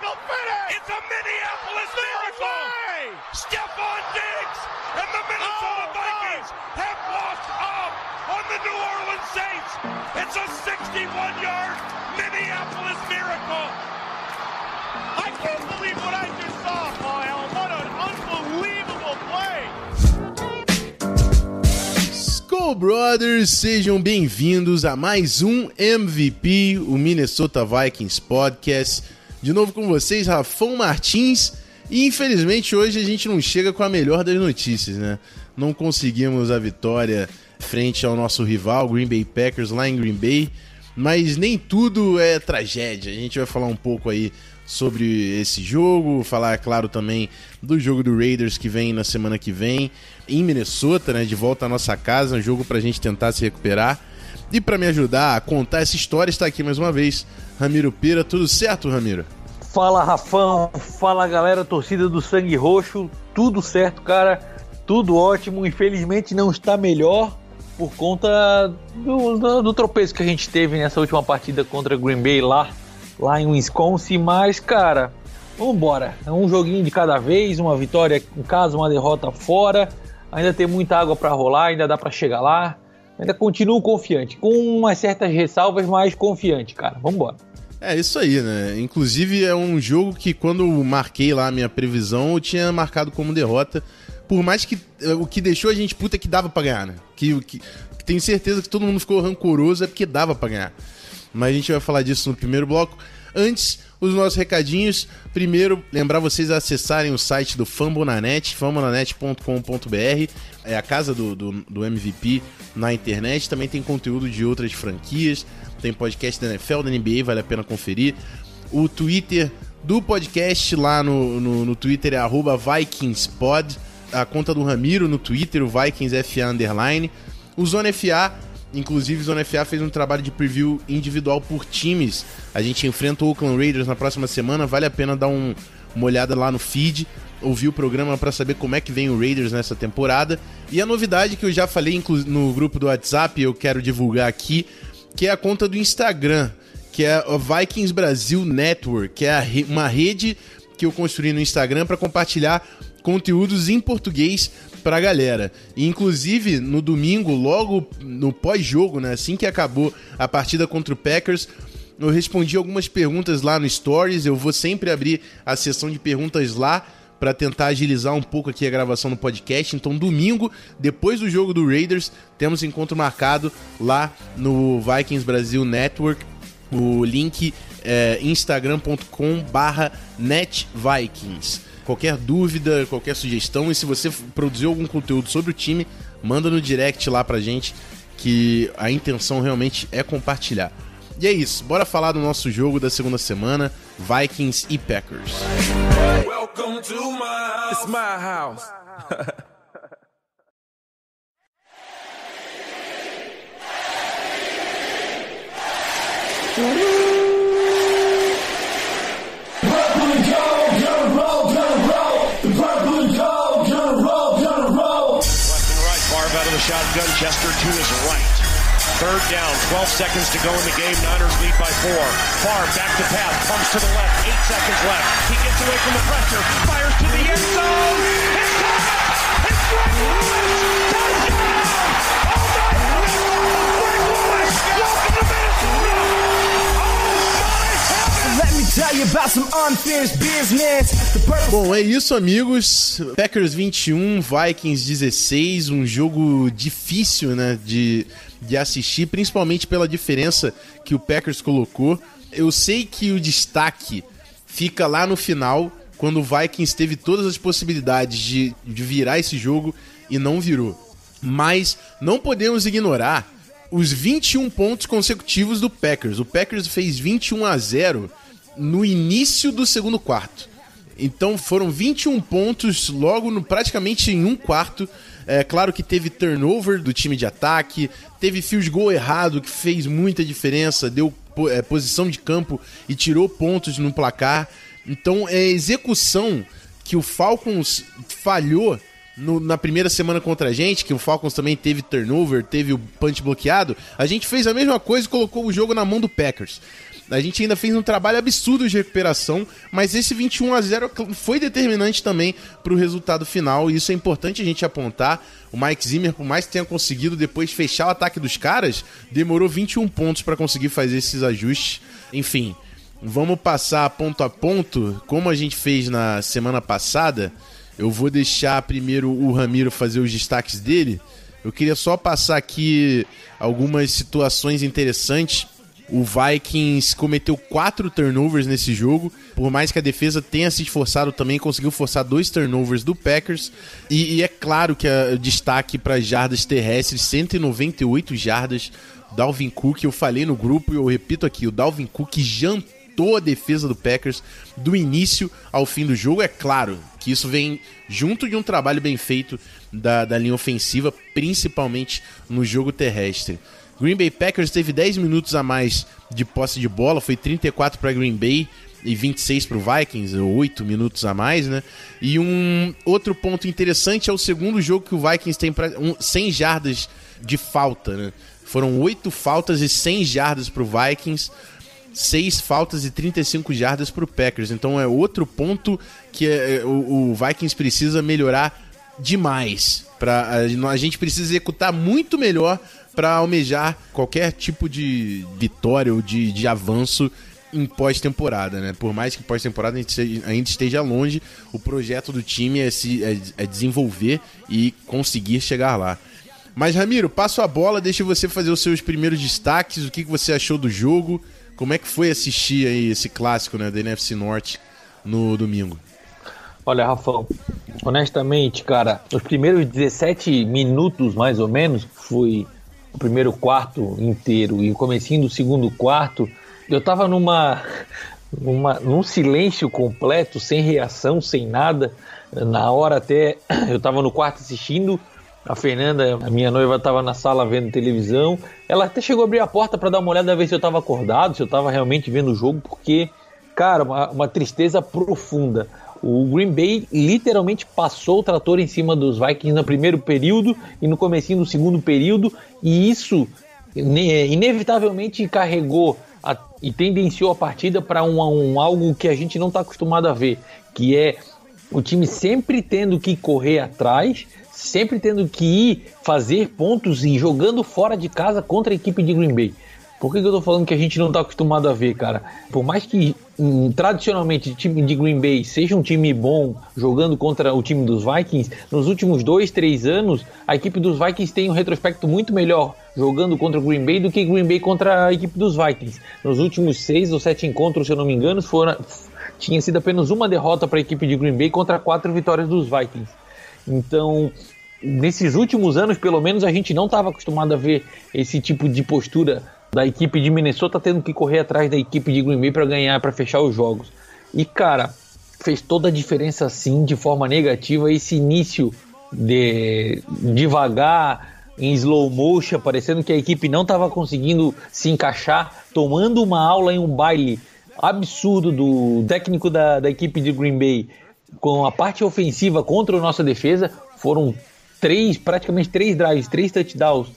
me? It's a Minneapolis miracle! Stephon Diggs and the Minnesota oh, Vikings have walked up on the New Orleans Saints. It's a 61-yard Minneapolis miracle. I can't believe what I just saw, Kyle. What an unbelievable play! Skull Brothers, sejam bem-vindos a mais um MVP, o Minnesota Vikings Podcast. De novo com vocês, Rafão Martins. E infelizmente hoje a gente não chega com a melhor das notícias, né? Não conseguimos a vitória frente ao nosso rival, Green Bay Packers, lá em Green Bay. Mas nem tudo é tragédia. A gente vai falar um pouco aí sobre esse jogo, falar, claro, também do jogo do Raiders que vem na semana que vem em Minnesota, né? De volta à nossa casa, um jogo pra gente tentar se recuperar. E para me ajudar a contar essa história, está aqui mais uma vez Ramiro Pira. Tudo certo, Ramiro? Fala, Rafão. Fala, galera, torcida do Sangue Roxo. Tudo certo, cara. Tudo ótimo. Infelizmente não está melhor por conta do, do, do tropeço que a gente teve nessa última partida contra Green Bay lá, lá em Wisconsin. Mas, cara, vambora. É um joguinho de cada vez, uma vitória em casa, uma derrota fora. Ainda tem muita água para rolar, ainda dá para chegar lá ainda continuo confiante, com umas certas ressalvas, mas confiante, cara. Vamos embora. É isso aí, né? Inclusive é um jogo que quando marquei lá a minha previsão, eu tinha marcado como derrota. Por mais que é, o que deixou a gente puta é que dava pra ganhar, né? Que, que tenho certeza que todo mundo ficou rancoroso é porque dava pra ganhar. Mas a gente vai falar disso no primeiro bloco. Antes, os nossos recadinhos. Primeiro, lembrar vocês a acessarem o site do Fambonanet, fambonanet.com.br. É a casa do, do, do, MVP na internet. Também tem conteúdo de outras franquias. Tem podcast da NFL, da NBA, vale a pena conferir. O Twitter do podcast lá no, no, no Twitter é VikingsPod. A conta do Ramiro no Twitter, o VikingsFA Underline. O Zona FA Inclusive, Zona FA fez um trabalho de preview individual por times. A gente enfrenta o Oakland Raiders na próxima semana. Vale a pena dar um, uma olhada lá no feed, ouvir o programa para saber como é que vem o Raiders nessa temporada. E a novidade que eu já falei no grupo do WhatsApp, eu quero divulgar aqui, que é a conta do Instagram, que é a Vikings Brasil Network, que é uma rede que eu construí no Instagram para compartilhar conteúdos em português pra galera. Inclusive, no domingo, logo no pós-jogo, né, assim que acabou a partida contra o Packers, eu respondi algumas perguntas lá no Stories. Eu vou sempre abrir a sessão de perguntas lá para tentar agilizar um pouco aqui a gravação do podcast. Então, domingo, depois do jogo do Raiders, temos encontro marcado lá no Vikings Brasil Network. O link é instagram.com/netvikings qualquer dúvida, qualquer sugestão. E se você produziu algum conteúdo sobre o time, manda no direct lá pra gente, que a intenção realmente é compartilhar. E é isso, bora falar do nosso jogo da segunda semana, Vikings e Packers. Welcome to my house. It's my house. the to his right. Third down, 12 seconds to go in the game. Niners lead by four. Far back to pass, pumps to the left, eight seconds left. He gets away from the pressure, fires to the end zone. It's caught! It's! Bom, é isso, amigos. Packers 21, Vikings 16. Um jogo difícil, né, de, de assistir, principalmente pela diferença que o Packers colocou. Eu sei que o destaque fica lá no final, quando o Vikings teve todas as possibilidades de, de virar esse jogo e não virou. Mas não podemos ignorar os 21 pontos consecutivos do Packers. O Packers fez 21 a 0 no início do segundo quarto. Então foram 21 pontos logo no praticamente em um quarto. É claro que teve turnover do time de ataque, teve field goal errado que fez muita diferença, deu é, posição de campo e tirou pontos no placar. Então é execução que o Falcons falhou no, na primeira semana contra a gente, que o Falcons também teve turnover, teve o punch bloqueado, a gente fez a mesma coisa e colocou o jogo na mão do Packers. A gente ainda fez um trabalho absurdo de recuperação, mas esse 21 a 0 foi determinante também para o resultado final, e isso é importante a gente apontar. O Mike Zimmer, por mais que tenha conseguido depois fechar o ataque dos caras, demorou 21 pontos para conseguir fazer esses ajustes. Enfim, vamos passar ponto a ponto, como a gente fez na semana passada. Eu vou deixar primeiro o Ramiro fazer os destaques dele. Eu queria só passar aqui algumas situações interessantes o Vikings cometeu quatro turnovers nesse jogo, por mais que a defesa tenha se esforçado também, conseguiu forçar dois turnovers do Packers. E, e é claro que o destaque para jardas terrestres, 198 jardas. Dalvin Cook, eu falei no grupo e eu repito aqui, o Dalvin Cook jantou a defesa do Packers do início ao fim do jogo. É claro que isso vem junto de um trabalho bem feito da, da linha ofensiva, principalmente no jogo terrestre. Green Bay Packers teve 10 minutos a mais de posse de bola, foi 34 para Green Bay e 26 para o Vikings, 8 minutos a mais, né? E um outro ponto interessante é o segundo jogo que o Vikings tem pra, um, 100 jardas de falta, né? Foram 8 faltas e 100 jardas para o Vikings, 6 faltas e 35 jardas para o Packers. Então é outro ponto que é, o, o Vikings precisa melhorar demais. Pra, a gente precisa executar muito melhor para almejar qualquer tipo de vitória ou de, de avanço em pós-temporada, né? Por mais que pós-temporada ainda esteja longe, o projeto do time é, se, é, é, desenvolver e conseguir chegar lá. Mas, Ramiro, passo a bola, deixa você fazer os seus primeiros destaques, o que, que você achou do jogo, como é que foi assistir aí esse clássico né, da NFC Norte no domingo? Olha, Rafão, honestamente, cara, os primeiros 17 minutos, mais ou menos, fui o primeiro quarto inteiro e o comecinho do segundo quarto, eu tava numa, numa num silêncio completo, sem reação, sem nada. Na hora até eu tava no quarto assistindo, a Fernanda, a minha noiva, estava na sala vendo televisão. Ela até chegou a abrir a porta para dar uma olhada, ver se eu estava acordado, se eu estava realmente vendo o jogo, porque, cara, uma, uma tristeza profunda. O Green Bay literalmente passou o trator em cima dos Vikings no primeiro período e no comecinho do segundo período, e isso inevitavelmente carregou a, e tendenciou a partida para um, um, algo que a gente não está acostumado a ver, que é o time sempre tendo que correr atrás, sempre tendo que ir fazer pontos e jogando fora de casa contra a equipe de Green Bay. Por que, que eu tô falando que a gente não tá acostumado a ver, cara? Por mais que hum, tradicionalmente o time de Green Bay seja um time bom jogando contra o time dos Vikings, nos últimos dois, três anos, a equipe dos Vikings tem um retrospecto muito melhor jogando contra o Green Bay do que Green Bay contra a equipe dos Vikings. Nos últimos seis ou sete encontros, se eu não me engano, foram, tinha sido apenas uma derrota para a equipe de Green Bay contra quatro vitórias dos Vikings. Então, nesses últimos anos, pelo menos, a gente não estava acostumado a ver esse tipo de postura da equipe de Minnesota tendo que correr atrás da equipe de Green Bay para ganhar, para fechar os jogos. E cara, fez toda a diferença sim, de forma negativa, esse início de devagar, em slow motion, parecendo que a equipe não estava conseguindo se encaixar, tomando uma aula em um baile absurdo do técnico da, da equipe de Green Bay com a parte ofensiva contra a nossa defesa. Foram três, praticamente três drives, três touchdowns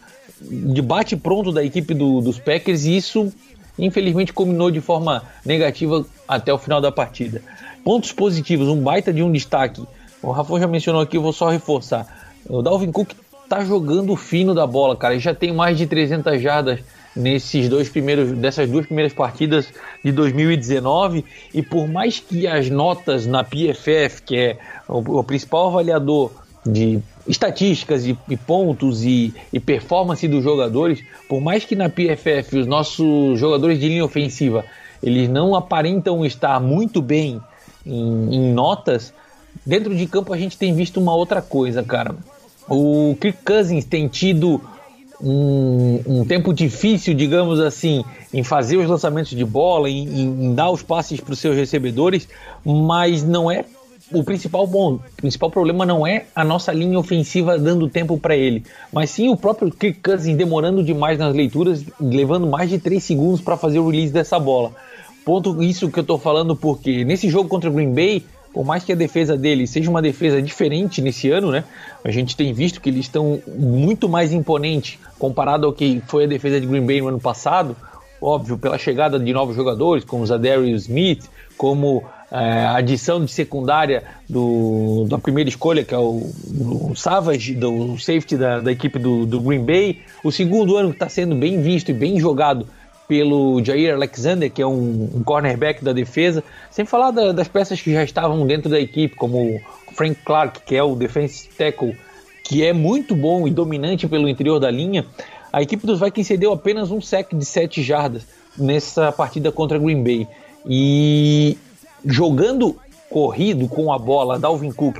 de bate pronto da equipe do, dos Packers e isso infelizmente culminou de forma negativa até o final da partida. Pontos positivos, um baita de um destaque. O Rafa já mencionou aqui, eu vou só reforçar. O Dalvin Cook tá jogando fino da bola, cara. Ele já tem mais de 300 jardas nesses dois primeiros dessas duas primeiras partidas de 2019 e por mais que as notas na PFF, que é o, o principal avaliador de estatísticas e, e pontos e, e, performance dos jogadores, por mais que na PFF os nossos jogadores de linha ofensiva eles não aparentam estar muito bem em, em notas, dentro de campo a gente tem visto uma outra coisa, cara. O Kirk Cousins tem tido um, um, tempo difícil, digamos assim, em fazer os lançamentos de bola, em, em dar os passes para os seus recebedores, mas não é o principal bom, o principal problema não é a nossa linha ofensiva dando tempo para ele, mas sim o próprio Kirk Cousins demorando demais nas leituras, levando mais de 3 segundos para fazer o release dessa bola. Ponto isso que eu tô falando porque nesse jogo contra o Green Bay, por mais que a defesa dele seja uma defesa diferente nesse ano, né? A gente tem visto que eles estão muito mais imponentes comparado ao que foi a defesa de Green Bay no ano passado. Óbvio, pela chegada de novos jogadores, como o Zadarius Smith, como é, a adição de secundária do, da primeira escolha, que é o, o Savage, do safety da, da equipe do, do, Green Bay. O segundo ano que está sendo bem visto e bem jogado pelo Jair Alexander, que é um, um cornerback da defesa. Sem falar da, das peças que já estavam dentro da equipe, como o Frank Clark, que é o defensive tackle, que é muito bom e dominante pelo interior da linha. A equipe dos Vikings cedeu apenas um sec de 7 jardas nessa partida contra Green Bay. E jogando corrido com a bola, Dalvin Cook,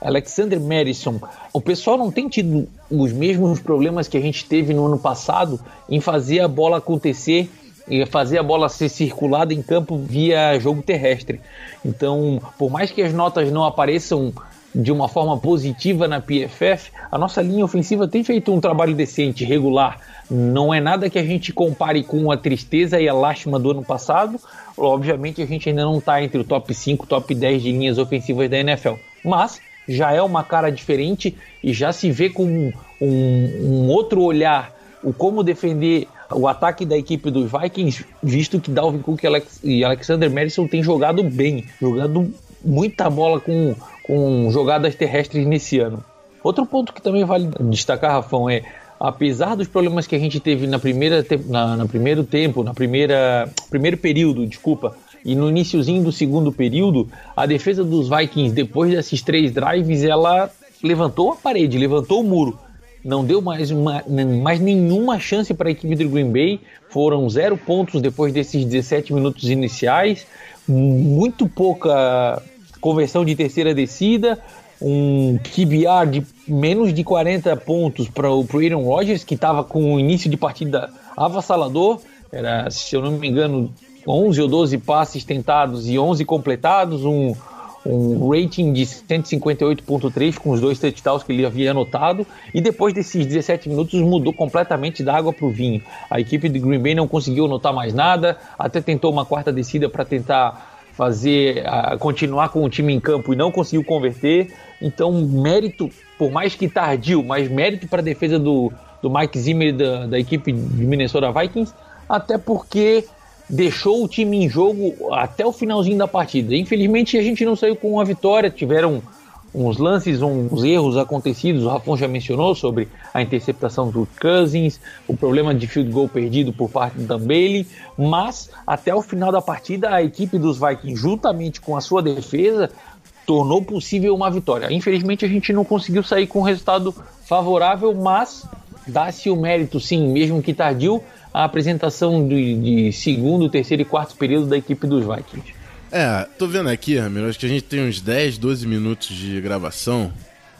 Alexander Madison, o pessoal não tem tido os mesmos problemas que a gente teve no ano passado em fazer a bola acontecer e fazer a bola ser circulada em campo via jogo terrestre. Então, por mais que as notas não apareçam de uma forma positiva na PFF, a nossa linha ofensiva tem feito um trabalho decente, regular. Não é nada que a gente compare com a tristeza e a lástima do ano passado, Obviamente a gente ainda não está entre o top 5, top 10 de linhas ofensivas da NFL, mas já é uma cara diferente e já se vê com um, um, outro olhar o como defender o ataque da equipe dos Vikings, visto que Dalvin Cook e, Alex, Alexander Madison têm jogado bem, jogando muita bola com, com jogadas terrestres nesse ano. Outro ponto que também vale destacar, Rafão, é apesar dos problemas que a gente teve na primeira na, na primeiro tempo, na primeira primeiro período, desculpa, e no iníciozinho do segundo período, a defesa dos Vikings depois desses três drives, ela levantou a parede, levantou o muro. Não deu mais, uma, mais nenhuma chance para a equipe do Green Bay. Foram zero pontos depois desses 17 minutos iniciais. Muito pouca conversão de terceira descida um QBR de menos de 40 pontos para o Aaron Rodgers, que estava com o início de partida avassalador, era, se eu não me engano, 11 ou 12 passes tentados e 11 completados, um, um rating de 158.3 com os dois touchdowns que ele havia anotado, e depois desses 17 minutos mudou completamente da água para o vinho. A equipe de Green Bay não conseguiu anotar mais nada, até tentou uma quarta descida para tentar fazer continuar com o time em campo e não conseguiu converter. Então, mérito, por mais que tardio, mas mérito para a defesa do, do Mike Zimmer da, da equipe de Minnesota Vikings, até porque deixou o time em jogo até o finalzinho da partida. Infelizmente, a gente não saiu com uma vitória, tiveram uns lances, uns erros acontecidos. O Rafon já mencionou sobre a interceptação do Cousins, o problema de field goal perdido por parte do Dan Bailey, mas até o final da partida a equipe dos Vikings, juntamente com a sua defesa, tornou possível uma vitória. Infelizmente a gente não conseguiu sair com um resultado favorável, mas dá-se o mérito, sim, mesmo que tardio, a apresentação de, de segundo, terceiro e quarto período da equipe dos Vikings. É, tô vendo aqui, Ramiro, acho que a gente tem uns 10, 12 minutos de gravação.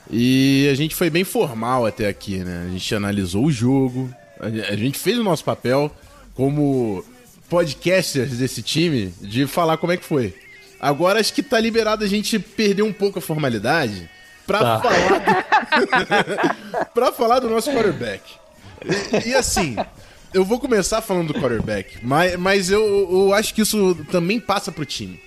E a gente foi bem formal até aqui, né? A gente analisou o jogo, a gente fez o nosso papel como podcasters desse time de falar como é que foi. Agora acho que tá liberado a gente perder um pouco a formalidade pra tá. falar do... pra falar do nosso quarterback. E, e assim, eu vou começar falando do quarterback, mas, mas eu, eu acho que isso também passa pro time.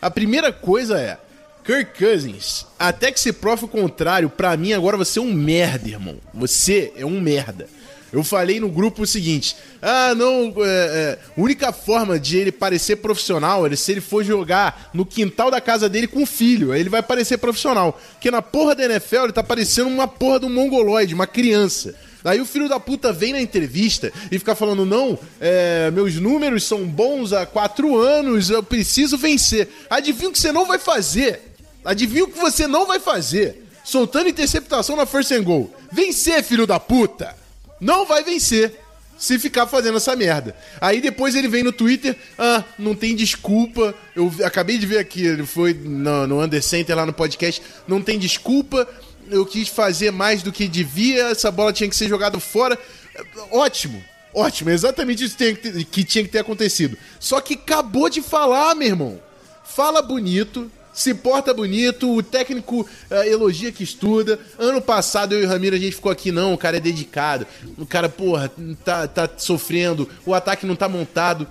A primeira coisa é, Kirk Cousins, até que se prove o contrário, pra mim agora você é um merda, irmão. Você é um merda. Eu falei no grupo o seguinte: ah, não, é, é, única forma de ele parecer profissional é se ele for jogar no quintal da casa dele com o filho. Aí ele vai parecer profissional. Porque na porra da NFL ele tá parecendo uma porra um mongoloide, uma criança. Aí o filho da puta vem na entrevista e fica falando: não, é, meus números são bons há quatro anos, eu preciso vencer. Adivinha o que você não vai fazer? Adivinha o que você não vai fazer? Soltando interceptação na first and goal. Vencer, filho da puta! Não vai vencer se ficar fazendo essa merda. Aí depois ele vem no Twitter, ah, não tem desculpa. Eu acabei de ver aqui, ele foi no, no Under Center lá no podcast, não tem desculpa eu quis fazer mais do que devia, essa bola tinha que ser jogada fora. Ótimo. Ótimo, é exatamente isso que tinha que ter acontecido. Só que acabou de falar, meu irmão. Fala bonito, se porta bonito, o técnico uh, elogia que estuda. Ano passado eu e o Ramiro a gente ficou aqui, não, o cara é dedicado. O cara, porra, tá, tá sofrendo, o ataque não tá montado.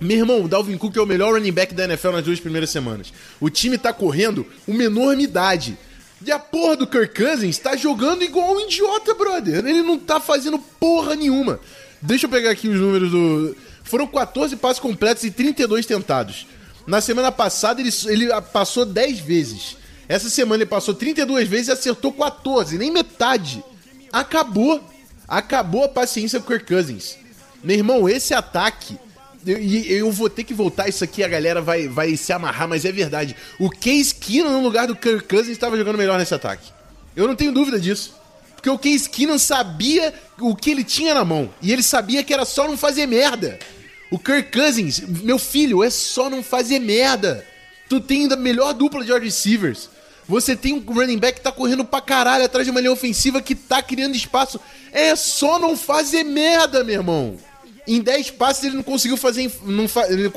Meu irmão, o Dalvin Cook é o melhor running back da NFL nas duas primeiras semanas. O time tá correndo uma enormidade. E a porra do Kirk Cousins tá jogando igual um idiota, brother. Ele não tá fazendo porra nenhuma. Deixa eu pegar aqui os números do. Foram 14 passos completos e 32 tentados. Na semana passada ele, ele passou 10 vezes. Essa semana ele passou 32 vezes e acertou 14, nem metade. Acabou. Acabou a paciência com o Kirk Cousins. Meu irmão, esse ataque. E eu, eu, vou ter que voltar isso aqui, a galera vai, vai se amarrar, mas é verdade. O Case Keenum no lugar do Kirk Cousins estava jogando melhor nesse ataque. Eu não tenho dúvida disso. Porque o Case Keenum sabia o que ele tinha na mão. E ele sabia que era só não fazer merda. O Kirk Cousins, meu filho, é só não fazer merda. Tu tem a melhor dupla de receivers. Você tem um running back que tá correndo pra caralho atrás de uma linha ofensiva que tá criando espaço. É só não fazer merda, meu irmão. Em 10 passes ele não conseguiu fazer. Não,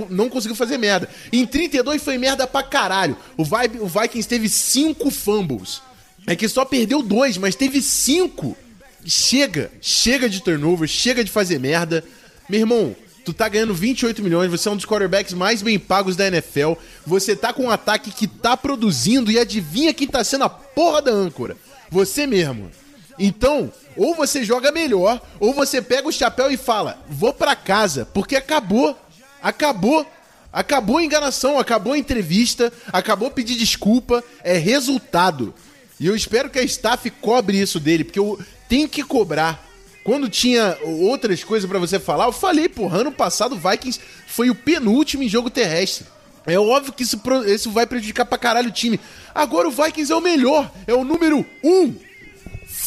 não conseguiu fazer merda. Em 32 foi merda pra caralho. O, Vibe, o Vikings teve 5 fumbles. É que só perdeu 2, mas teve 5. Chega, chega de turnover, chega de fazer merda. Meu irmão, Tu tá ganhando 28 milhões, você é um dos quarterbacks mais bem pagos da NFL. Você tá com um ataque que tá produzindo e adivinha quem tá sendo a porra da âncora? Você mesmo. Então, ou você joga melhor, ou você pega o chapéu e fala: "Vou para casa", porque acabou. Acabou. Acabou a enganação, acabou a entrevista, acabou pedir desculpa, é resultado. E eu espero que a staff cobre isso dele, porque eu tenho que cobrar. Quando tinha outras coisas para você falar, eu falei, porra, ano passado o Vikings foi o penúltimo em jogo terrestre. É óbvio que isso, isso vai prejudicar pra caralho o time. Agora o Vikings é o melhor, é o número um.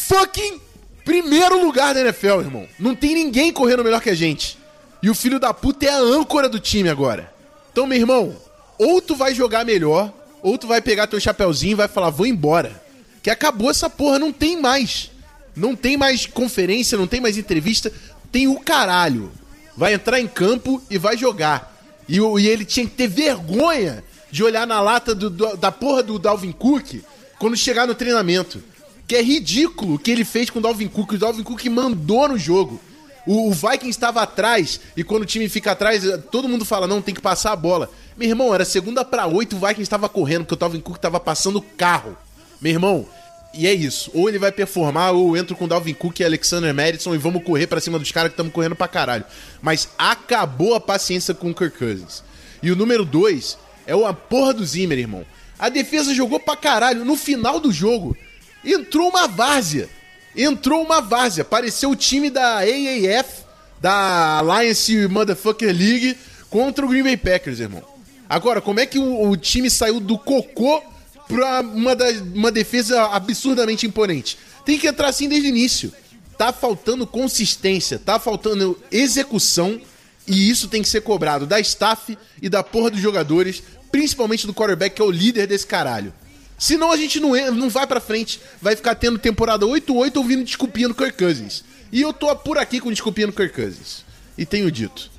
Fucking primeiro lugar da NFL, irmão. Não tem ninguém correndo melhor que a gente. E o filho da puta é a âncora do time agora. Então, meu irmão, ou tu vai jogar melhor, ou tu vai pegar teu chapéuzinho e vai falar, vou embora. Que acabou essa porra, não tem mais. Não tem mais conferência, não tem mais entrevista, tem o caralho. Vai entrar em campo e vai jogar. E, e ele tinha que ter vergonha de olhar na lata do, do, da porra do Dalvin Cook quando chegar no treinamento. Que é ridículo o que ele fez com o Dalvin Cook. O Dalvin Cook mandou no jogo. O, o estava atrás, e quando o time fica atrás, todo mundo fala: não, tem que passar a bola. Meu irmão, era segunda para oito, o Vikings estava correndo, porque o Dalvin Cook estava passando o carro. Meu irmão, e é isso. Ou ele vai performar, ou eu entro com Dalvin Cook e Alexander Madison e vamos correr para cima dos caras que estamos correndo pra caralho. Mas acabou a paciência com o Kirk Cousins. E o número 2 é a porra do Zimmer, irmão. A defesa jogou pra caralho. No final do jogo, entrou uma várzea. Entrou uma várzea. Pareceu o time da AAF, da Alliance Motherfucker League, contra o Green Bay Packers, irmão. Agora, como é que o, o time saiu do cocô pra uma, da, uma defesa absurdamente imponente. Tem que entrar assim desde o início. Tá faltando consistência, tá faltando execução e isso tem que ser cobrado da staff e da porra dos jogadores, principalmente do quarterback que é o líder desse caralho. Senão a gente não, não vai pra frente, vai ficar tendo temporada 8-8 ouvindo desculpinha no Kirk Cousins. E eu tô por aqui com desculpinha no Kirk Cousins. E tenho dito.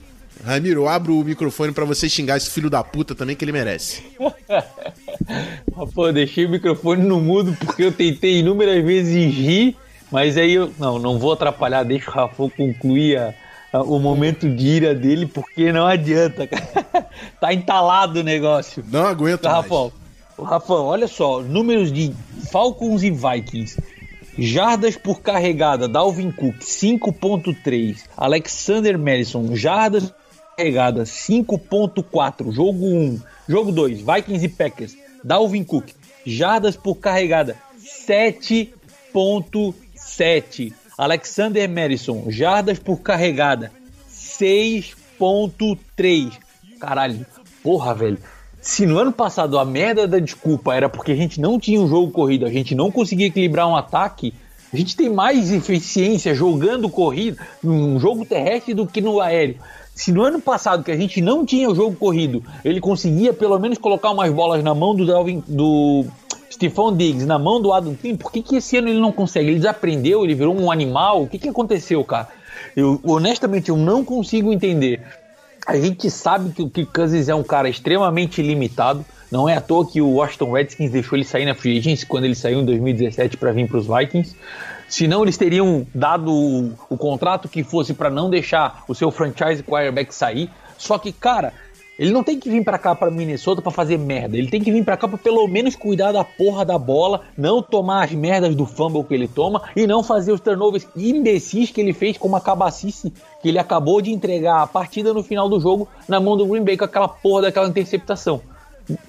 Ramiro, eu abro o microfone para você xingar esse filho da puta também que ele merece. Pô, deixei o microfone no mudo porque eu tentei inúmeras vezes rir, mas aí eu. Não, não vou atrapalhar, deixa o Rafa concluir a, a, o momento de ira dele, porque não adianta, cara. tá entalado o negócio. Não aguento, tá, Rafa. Rafa, olha só, números de Falcons e Vikings. Jardas por carregada, Dalvin Cook 5.3, Alexander Madison, jardas carregada 5.4, jogo 1. Jogo 2, Vikings e Packers, Dalvin Cook, jardas por carregada 7.7. Alexander Madison, jardas por carregada 6.3. Caralho, porra, velho. Se no ano passado a merda da desculpa era porque a gente não tinha um jogo corrido, a gente não conseguia equilibrar um ataque, a gente tem mais eficiência jogando corrida, num jogo terrestre do que no aéreo. Se no ano passado, que a gente não tinha o jogo corrido, ele conseguia pelo menos colocar umas bolas na mão do, Delvin, do Stephon Diggs, na mão do Adam Thielen, por que, que esse ano ele não consegue? Ele desaprendeu, ele virou um animal? O que, que aconteceu, cara? Eu, honestamente, eu não consigo entender. A gente sabe que o Kirk Cousins é um cara extremamente limitado. Não é à toa que o Washington Redskins deixou ele sair na free agency quando ele saiu em 2017 para vir para os Vikings. Senão eles teriam dado o, o contrato que fosse para não deixar o seu franchise quarterback sair. Só que, cara, ele não tem que vir para cá, para Minnesota, para fazer merda. Ele tem que vir para cá para pelo menos cuidar da porra da bola, não tomar as merdas do fumble que ele toma e não fazer os turnovers imbecis que ele fez com uma cabacice que ele acabou de entregar a partida no final do jogo na mão do Green Bay com aquela porra daquela interceptação.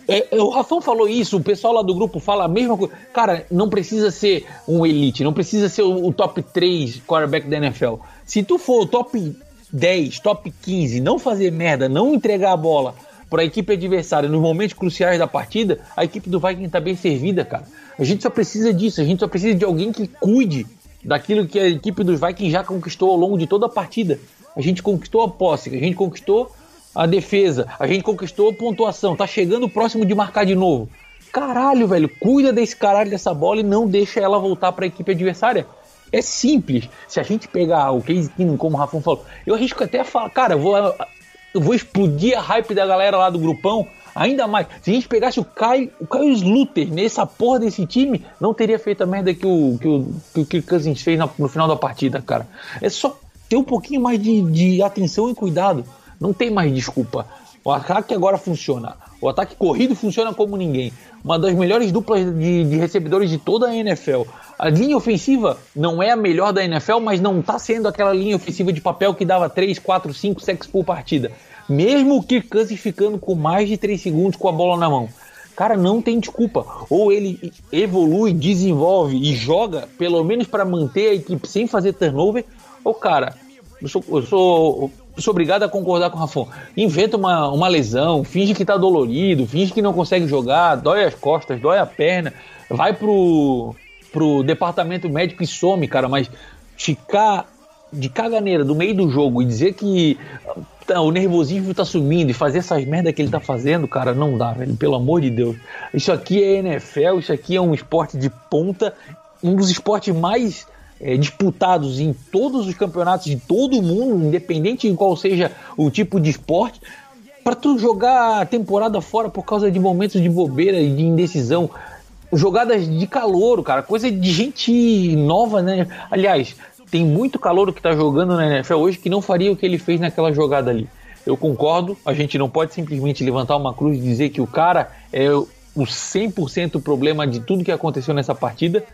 É, é, o Rafão falou isso, o pessoal lá do grupo fala a mesma coisa. Cara, não precisa ser um elite, não precisa ser o, o top 3 quarterback da NFL. Se tu for o top 10, top 15, não fazer merda, não entregar a bola para a equipe adversária nos momentos cruciais da partida, a equipe do Vikings está bem servida, cara. A gente só precisa disso, a gente só precisa de alguém que cuide daquilo que a equipe dos Vikings já conquistou ao longo de toda a partida. A gente conquistou a posse, a gente conquistou a defesa, a gente conquistou a pontuação, tá chegando próximo de marcar de novo. Caralho, velho, cuida desse caralho dessa bola e não deixa ela voltar para a equipe adversária. É simples. Se a gente pegar o Case Keenum, como o Rafão falou, eu arrisco até falar, cara, eu vou, eu vou explodir a hype da galera lá do grupão. Ainda mais, se a gente pegasse o Caio, o Caio Sluter nessa porra desse time, não teria feito a merda que o que o, que o Kirk Cousins fez no, no final da partida, cara. É só ter um pouquinho mais de, de atenção e cuidado. Não tem mais desculpa. O ataque agora funciona. O ataque corrido funciona como ninguém. Uma das melhores duplas de, de recebedores de toda a NFL. A linha ofensiva não é a melhor da NFL, mas não está sendo aquela linha ofensiva de papel que dava 3, 4, 5 sacks por partida. Mesmo Kirk Cousins ficando com mais de 3 segundos com a bola na mão. Cara, não tem desculpa. Ou ele evolui, desenvolve e joga, pelo menos para manter a equipe sem fazer turnover, ou cara, eu sou, eu sou, sou obrigado a concordar com o Rafão. Inventa uma, uma lesão, finge que tá dolorido, finge que não consegue jogar, dói as costas, dói a perna, vai pro pro departamento médico e some, cara, mas ficar de caganeira do meio do jogo e dizer que tá, o nervosismo tá sumindo e fazer essas merda que ele tá fazendo, cara, não dá, velho, pelo amor de Deus. Isso aqui é NFL, isso aqui é um esporte de ponta, um dos esportes mais é, disputados em todos os campeonatos de todo mundo, independente de qual seja o tipo de esporte. Para tu jogar a temporada fora por causa de momentos de bobeira e de indecisão, jogadas de calor, cara, coisa de gente nova, né? Aliás, tem muito calor que tá jogando na NFL hoje que não faria o que ele fez naquela jogada ali. Eu concordo, a gente não pode simplesmente levantar uma cruz e dizer que o cara é o 100% problema de tudo que aconteceu nessa partida,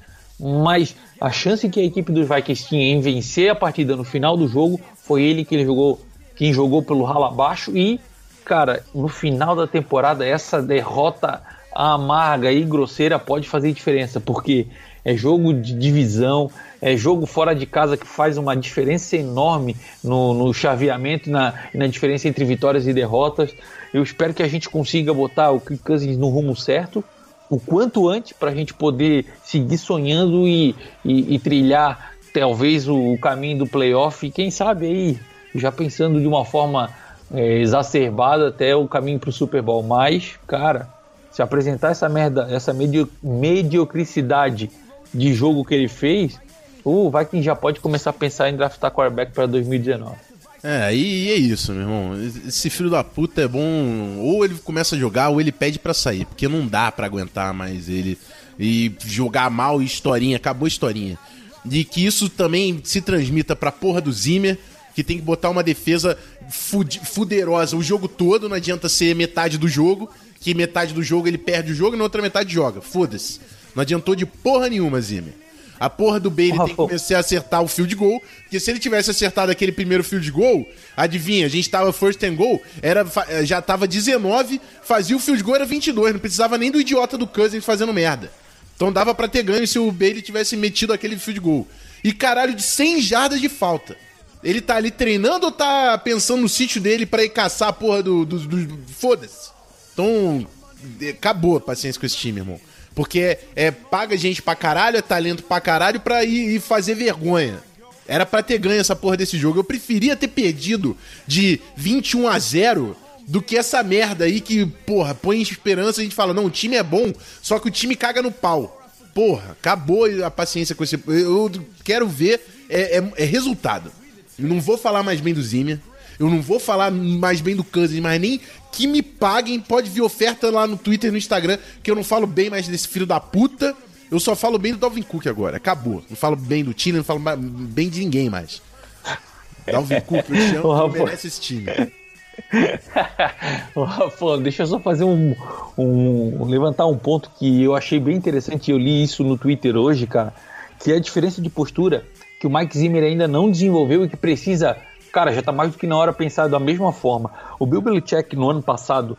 mas a chance que a equipe dos Vikings tinha em vencer a partida no final do jogo foi ele que ele jogou, quem jogou pelo ralo abaixo e, cara, no final da temporada essa derrota amarga e grosseira pode fazer diferença, porque é jogo de divisão, é jogo fora de casa que faz uma diferença enorme no, no chaveamento e na, na diferença entre vitórias e derrotas. Eu espero que a gente consiga botar o Kirk Cousins no rumo certo o quanto antes para a gente poder seguir sonhando e, e, e trilhar talvez o, o, caminho do playoff e quem sabe aí já pensando de uma forma é, exacerbada até o caminho para o Super Bowl. Mas, cara, se apresentar essa merda, essa medio, mediocricidade de jogo que ele fez, o Vikings já pode começar a pensar em draftar quarterback para 2019. É, e, e, é isso, meu irmão. Esse filho da puta é bom. Ou ele começa a jogar, ou ele pede para sair. Porque não dá para aguentar mais ele. E jogar mal e historinha, acabou a historinha. E que isso também se transmita pra porra do Zimmer, que tem que botar uma defesa fuderosa o jogo todo, não adianta ser metade do jogo que metade do jogo ele perde o jogo e na outra metade joga. Foda-se. Não adiantou de porra nenhuma, Zimmer. A porra do Bailey tem que começar a acertar o field goal, porque se ele tivesse acertado aquele primeiro field goal, adivinha, a gente tava first and goal, era, eh, já tava 19, fazia o field goal era 22, não precisava nem do idiota do Cousins fazendo merda. Então dava para ter ganho se o Bailey tivesse metido aquele field goal. E caralho, de 100 jardas de falta. Ele tá ali treinando ou tá pensando no sítio dele para ir caçar a porra do. do, do... Foda-se. Então, acabou a paciência com esse time, irmão. Porque é, é, paga gente pra caralho, é talento pra caralho pra ir, ir fazer vergonha. Era pra ter ganho essa porra desse jogo. Eu preferia ter perdido de 21 a 0 do que essa merda aí que, porra, põe esperança e a gente fala, não, o time é bom, só que o time caga no pau. Porra, acabou a paciência com esse. Eu quero ver é, é, é resultado. Eu não vou falar mais bem do Zimmer. Eu não vou falar mais bem do Cousins, mas nem que me paguem. Pode vir oferta lá no Twitter e no Instagram, que eu não falo bem mais desse filho da puta. Eu só falo bem do Dalvin Cook agora. Acabou. Não falo bem do time, não falo bem de ninguém mais. Dalvin Cook, eu te amo, merece esse time. Rafa, deixa eu só fazer um, um, levantar um ponto que eu achei bem interessante. Eu li isso no Twitter hoje, cara, que é a diferença de postura que o Mike Zimmer ainda não desenvolveu e que precisa, cara, já está mais do que na hora pensar da mesma forma. O Bill Belichick no ano passado,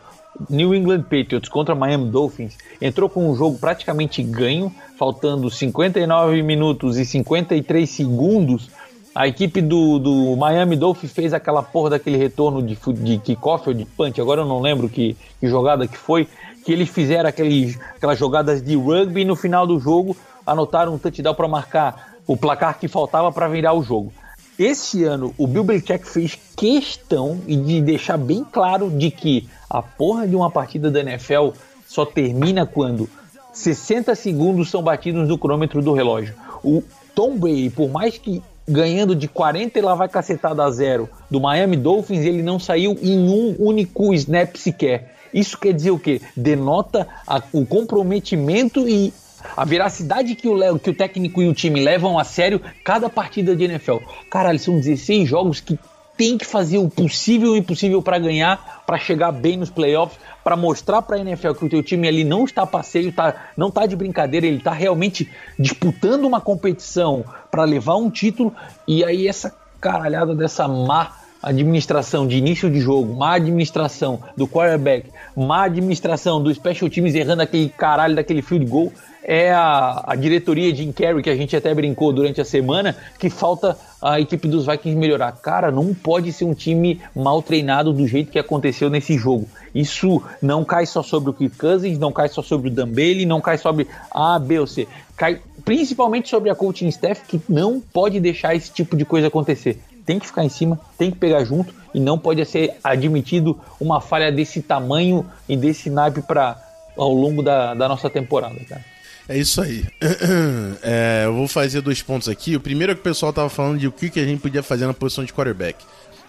New England Patriots contra Miami Dolphins, entrou com um jogo praticamente ganho, faltando 59 minutos e 53 segundos a equipe do, do Miami Dolphins fez aquela porra daquele retorno de, de kickoff ou de punch, agora eu não lembro que, que jogada que foi, que eles fizeram aqueles, aquelas jogadas de rugby e no final do jogo anotaram um touchdown para marcar o placar que faltava para virar o jogo. Esse ano o Bill Belichick fez questão de deixar bem claro de que a porra de uma partida da NFL só termina quando 60 segundos são batidos no cronômetro do relógio. O Tom Brady, por mais que ganhando de 40 e lá vai cacetada a zero do Miami Dolphins, ele não saiu em um único snap sequer. Isso quer dizer o quê? Denota a, o comprometimento e a veracidade que o, que o técnico e o time levam a sério cada partida de NFL. Caralho, são 16 jogos que tem que fazer o possível e o impossível para ganhar, para chegar bem nos playoffs, para mostrar para a NFL que o teu time ali não está passeio, tá, não está de brincadeira, ele está realmente disputando uma competição para levar um título. E aí essa caralhada dessa má administração de início de jogo, má administração do quarterback, má administração do special teams errando aquele caralho daquele field goal, é a, a diretoria de Carrey, que a gente até brincou durante a semana, que falta a equipe dos Vikings melhorar. Cara, não pode ser um time mal treinado do jeito que aconteceu nesse jogo. Isso não cai só sobre o Kirk Cousins, não cai só sobre o Dan Bailey, não cai sobre A, B ou C. Cai principalmente sobre a coaching staff, que não pode deixar esse tipo de coisa acontecer. Tem que ficar em cima, tem que pegar junto e não pode ser admitido uma falha desse tamanho e desse naipe para ao longo da, da nossa temporada, cara. É isso aí. É, eu vou fazer dois pontos aqui. O primeiro é que o pessoal tava falando de o que, que a gente podia fazer na posição de quarterback.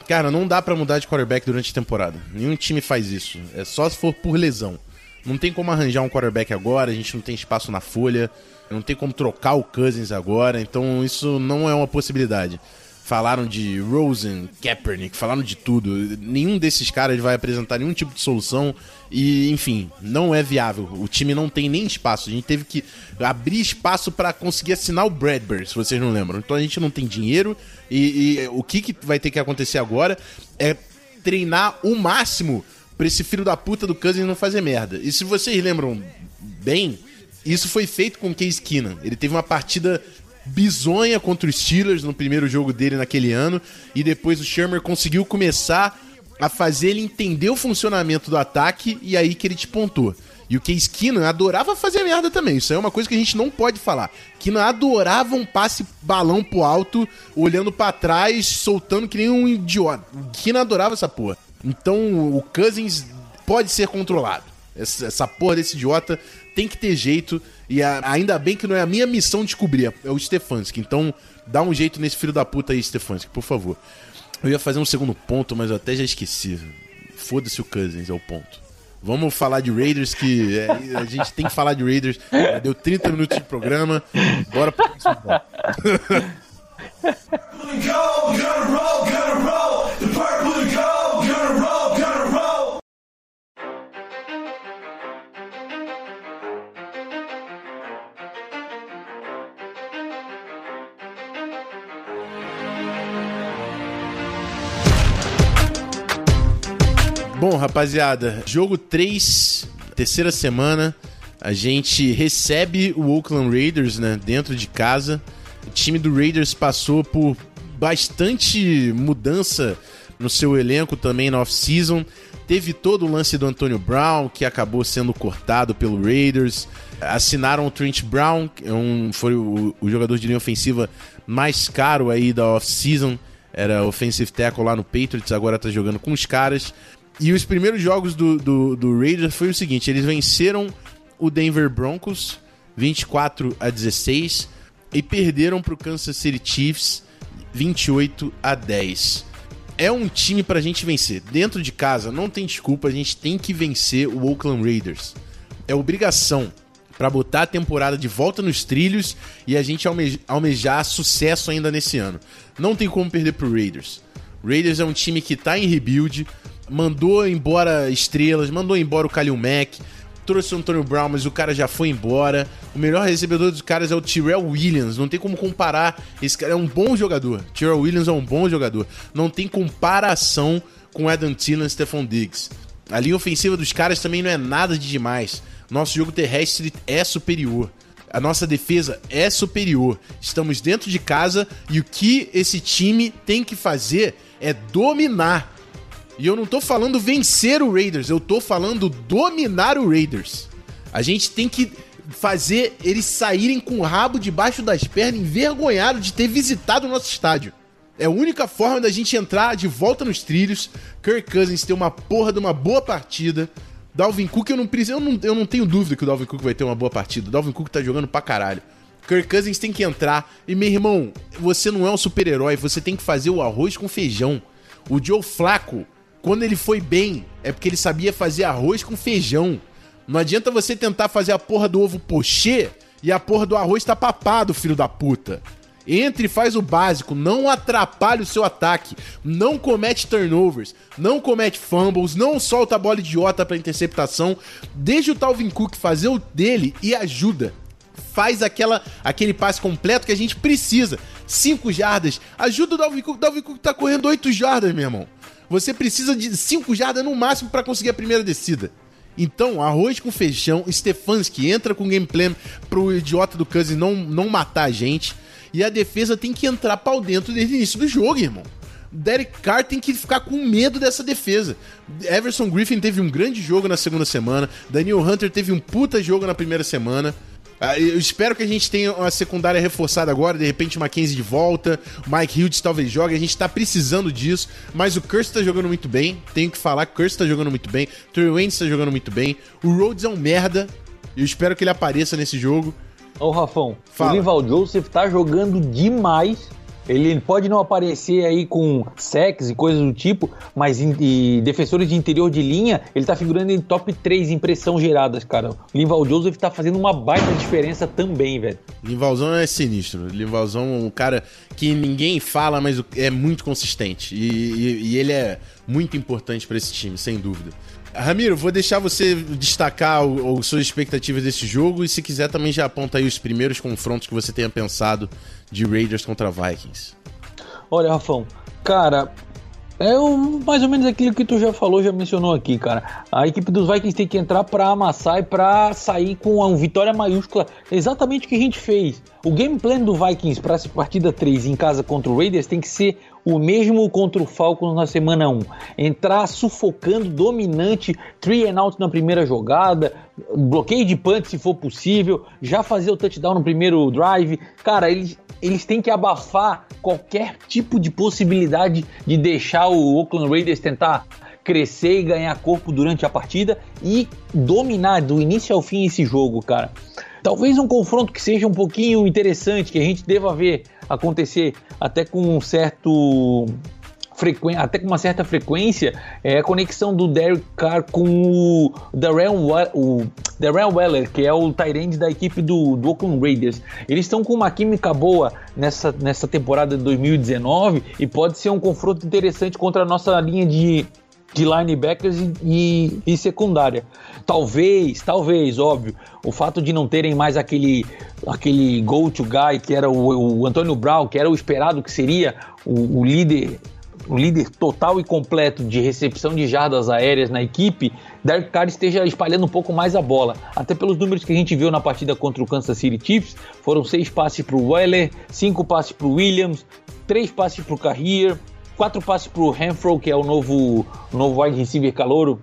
Cara, não dá para mudar de quarterback durante a temporada. Nenhum time faz isso. É só se for por lesão. Não tem como arranjar um quarterback agora, a gente não tem espaço na folha, não tem como trocar o Cousins agora, então isso não é uma possibilidade falaram de Rosen, Kaepernick, falaram de tudo. Nenhum desses caras vai apresentar nenhum tipo de solução e, enfim, não é viável. O time não tem nem espaço. A gente teve que abrir espaço para conseguir assinar o Bradbury, se vocês não lembram. Então a gente não tem dinheiro e, e o que, que vai ter que acontecer agora é treinar o máximo pra esse filho da puta do Cousins não fazer merda. E se vocês lembram bem, isso foi feito com o Case Keenan. Ele teve uma partida bizonha contra os Steelers no primeiro jogo dele naquele ano. E depois o Shermer conseguiu começar a fazer ele entender o funcionamento do ataque e aí que ele despontou. E o Case Keenan adorava fazer merda também. Isso é uma coisa que a gente não pode falar. Keenan adorava um passe balão pro alto, olhando para trás, soltando que nem um idiota. Keenan adorava essa porra. Então o Cousins pode ser controlado. Essa porra desse idiota tem que ter jeito. E a, ainda bem que não é a minha missão descobrir, é o Stefanski. Então, dá um jeito nesse filho da puta aí, Stefanski, por favor. Eu ia fazer um segundo ponto, mas eu até já esqueci. Foda-se o Cousins, é o ponto. Vamos falar de Raiders, que é, a gente tem que falar de Raiders. deu 30 minutos de programa. Bora pro próximo Bom, rapaziada, jogo 3, terceira semana. A gente recebe o Oakland Raiders, né, dentro de casa. O time do Raiders passou por bastante mudança no seu elenco também na off-season. Teve todo o lance do Antonio Brown, que acabou sendo cortado pelo Raiders. Assinaram o Trent Brown, é um, foi o, o jogador de linha ofensiva mais caro aí da off-season. Era offensive tackle lá no Patriots, agora tá jogando com os caras. E os primeiros jogos do, do, do Raiders foi o seguinte: eles venceram o Denver Broncos 24 a 16 e perderam para o Kansas City Chiefs 28 a 10. É um time pra gente vencer. Dentro de casa, não tem desculpa, a gente tem que vencer o Oakland Raiders. É obrigação para botar a temporada de volta nos trilhos e a gente alme almejar sucesso ainda nesse ano. Não tem como perder pro Raiders. Raiders é um time que tá em rebuild, mandou embora estrelas, mandou embora o Kalil Mack, trouxe o Antonio Brown, mas o cara já foi embora. O melhor recebedor dos caras é o Tyrell Williams. Não tem como comparar. Esse cara é um bom jogador. Tyrell Williams é um bom jogador. Não tem comparação com Adam Thielen e Stephon Diggs. A linha ofensiva dos caras também não é nada de demais. Nosso jogo terrestre é superior. A nossa defesa é superior. Estamos dentro de casa e o que esse time tem que fazer é dominar. E eu não tô falando vencer o Raiders, eu tô falando dominar o Raiders. A gente tem que fazer eles saírem com o rabo debaixo das pernas, envergonhado de ter visitado o nosso estádio. É a única forma da gente entrar de volta nos trilhos. Kirk Cousins ter uma porra de uma boa partida. Dalvin Cook, eu não, eu não, eu não tenho dúvida que o Dalvin Cook vai ter uma boa partida. O Dalvin Cook tá jogando pra caralho. Kirk Cousins tem que entrar. E, meu irmão, você não é um super-herói, você tem que fazer o arroz com feijão. O Joe Flaco, quando ele foi bem, é porque ele sabia fazer arroz com feijão. Não adianta você tentar fazer a porra do ovo pochê e a porra do arroz tá papado, filho da puta. Entre e faz o básico, não atrapalhe o seu ataque, não comete turnovers, não comete fumbles, não solta a bola idiota para interceptação, deixa o Talvin Cook fazer o dele e ajuda. Faz aquela, aquele passe completo que a gente precisa. 5 jardas, ajuda o Dalvin Cook. Dalvin Cook tá correndo 8 jardas, meu irmão. Você precisa de 5 jardas no máximo para conseguir a primeira descida. Então, arroz com feijão, Stefanski entra com gameplay pro idiota do Cousins não, não matar a gente. E a defesa tem que entrar pau dentro desde o início do jogo, irmão. Derek Carr tem que ficar com medo dessa defesa. Everson Griffin teve um grande jogo na segunda semana. Daniel Hunter teve um puta jogo na primeira semana. Ah, eu espero que a gente tenha uma secundária reforçada agora, de repente uma 15 de volta, Mike Hughes talvez jogue, a gente tá precisando disso, mas o Curse tá jogando muito bem, tenho que falar, Curse tá jogando muito bem, Trey Wayne tá jogando muito bem, o Rhodes é um merda, eu espero que ele apareça nesse jogo, Ô, Rafão, Fala. o Rival Joseph tá jogando demais. Ele pode não aparecer aí com sex e coisas do tipo, mas em, defensores de interior de linha, ele tá figurando em top 3 impressão geradas, cara. O Lival Joseph tá fazendo uma baita diferença também, velho. Livalzão é sinistro. Livalzão é um cara que ninguém fala, mas é muito consistente. E, e, e ele é muito importante para esse time, sem dúvida. Ramiro, vou deixar você destacar as suas expectativas desse jogo e se quiser também já aponta aí os primeiros confrontos que você tenha pensado de Raiders contra Vikings. Olha, Rafão, cara, é mais ou menos aquilo que tu já falou, já mencionou aqui, cara. A equipe dos Vikings tem que entrar para amassar e para sair com uma vitória maiúscula. Exatamente o que a gente fez. O game plan do Vikings para essa partida 3 em casa contra o Raiders tem que ser o mesmo contra o Falcons na semana 1. Entrar sufocando, dominante, three and out na primeira jogada, bloqueio de punch se for possível, já fazer o touchdown no primeiro drive. Cara, eles eles têm que abafar qualquer tipo de possibilidade de deixar o Oakland Raiders tentar crescer e ganhar corpo durante a partida e dominar do início ao fim esse jogo, cara. Talvez um confronto que seja um pouquinho interessante, que a gente deva ver acontecer até com um certo até com uma certa frequência é a conexão do Derek Carr com o Darren, o Darren Weller, que é o Tyrande da equipe do, do Oakland Raiders. Eles estão com uma química boa nessa, nessa temporada de 2019 e pode ser um confronto interessante contra a nossa linha de, de linebackers e, e, e secundária. Talvez, talvez, óbvio, o fato de não terem mais aquele, aquele go-to guy que era o, o Antônio Brown, que era o esperado que seria o, o líder o líder total e completo de recepção de jardas aéreas na equipe, Derek Carr esteja espalhando um pouco mais a bola. Até pelos números que a gente viu na partida contra o Kansas City Chiefs, foram seis passes para o Weller, cinco passes para o Williams, três passes para o Carrier, quatro passes para o Renfro, que é o novo, novo wide receiver calouro,